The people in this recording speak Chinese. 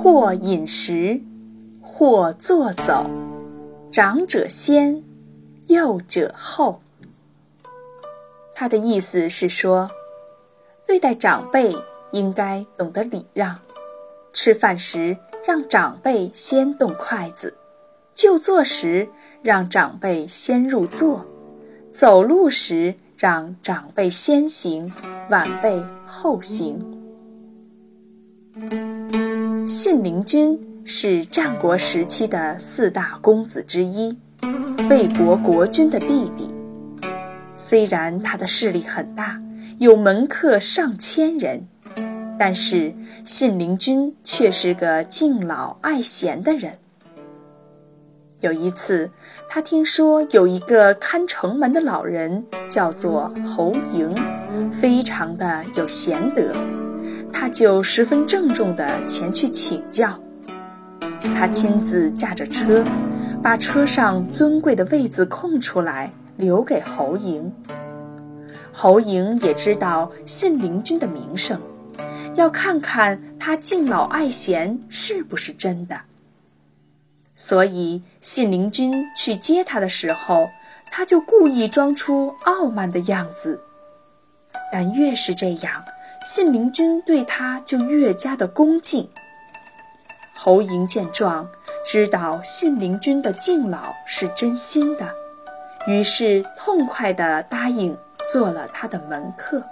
或饮食，或坐走，长者先，幼者后。他的意思是说，对待长辈应该懂得礼让，吃饭时让长辈先动筷子，就坐时让长辈先入座，走路时让长辈先行，晚辈后行。信陵君是战国时期的四大公子之一，魏国国君的弟弟。虽然他的势力很大，有门客上千人，但是信陵君却是个敬老爱贤的人。有一次，他听说有一个看城门的老人叫做侯嬴，非常的有贤德，他就十分郑重地前去请教。他亲自驾着车，把车上尊贵的位子空出来。留给侯嬴。侯嬴也知道信陵君的名声，要看看他敬老爱贤是不是真的。所以信陵君去接他的时候，他就故意装出傲慢的样子。但越是这样，信陵君对他就越加的恭敬。侯嬴见状，知道信陵君的敬老是真心的。于是，痛快地答应做了他的门客。